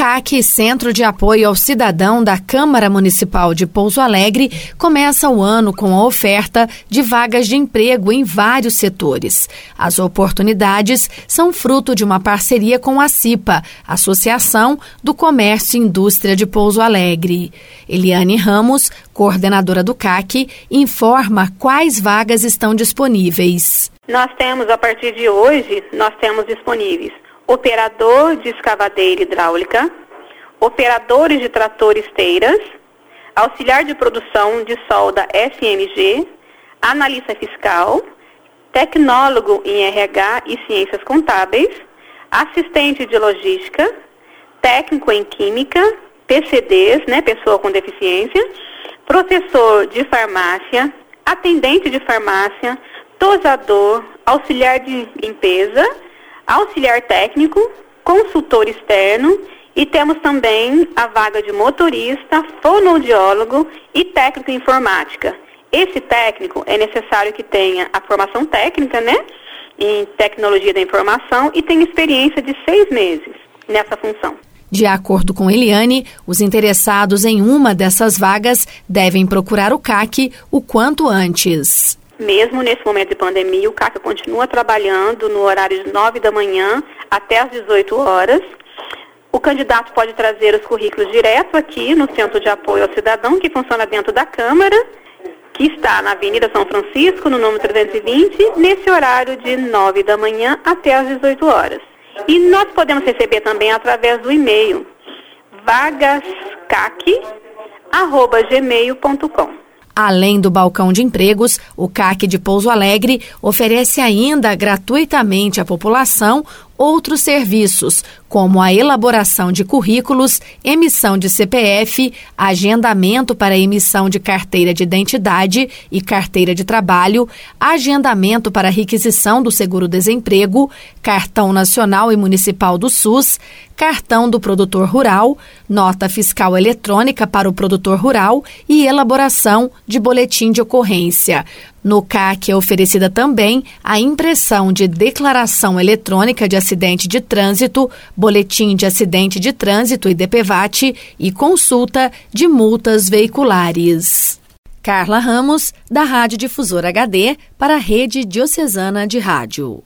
CAC, Centro de Apoio ao Cidadão da Câmara Municipal de Pouso Alegre, começa o ano com a oferta de vagas de emprego em vários setores. As oportunidades são fruto de uma parceria com a CIPA, Associação do Comércio e Indústria de Pouso Alegre. Eliane Ramos, coordenadora do CAC, informa quais vagas estão disponíveis. Nós temos, a partir de hoje, nós temos disponíveis operador de escavadeira hidráulica, operadores de trator esteiras, auxiliar de produção de solda SMG, analista fiscal, tecnólogo em RH e ciências contábeis, assistente de logística, técnico em química, PCDs, né, pessoa com deficiência, professor de farmácia, atendente de farmácia, tosador, auxiliar de limpeza, auxiliar técnico, consultor externo e temos também a vaga de motorista, fonoaudiólogo e técnico em informática. Esse técnico é necessário que tenha a formação técnica, né? Em tecnologia da informação e tenha experiência de seis meses nessa função. De acordo com Eliane, os interessados em uma dessas vagas devem procurar o CAC o quanto antes. Mesmo nesse momento de pandemia, o CAC continua trabalhando no horário de 9 da manhã até às 18 horas. O candidato pode trazer os currículos direto aqui no Centro de Apoio ao Cidadão, que funciona dentro da Câmara, que está na Avenida São Francisco, no número 320, nesse horário de 9 da manhã até às 18 horas. E nós podemos receber também através do e-mail vagascac.gmail.com. Além do balcão de empregos, o CAC de Pouso Alegre oferece ainda gratuitamente à população outros serviços, como a elaboração de currículos, emissão de CPF, agendamento para emissão de carteira de identidade e carteira de trabalho, agendamento para requisição do seguro-desemprego, cartão nacional e municipal do SUS, cartão do produtor rural, nota fiscal eletrônica para o produtor rural e elaboração de boletim de ocorrência. No CAC é oferecida também a impressão de declaração eletrônica de acidente de trânsito, boletim de acidente de trânsito e DPVAT e consulta de multas veiculares. Carla Ramos, da Rádio Difusora HD, para a Rede Diocesana de Rádio.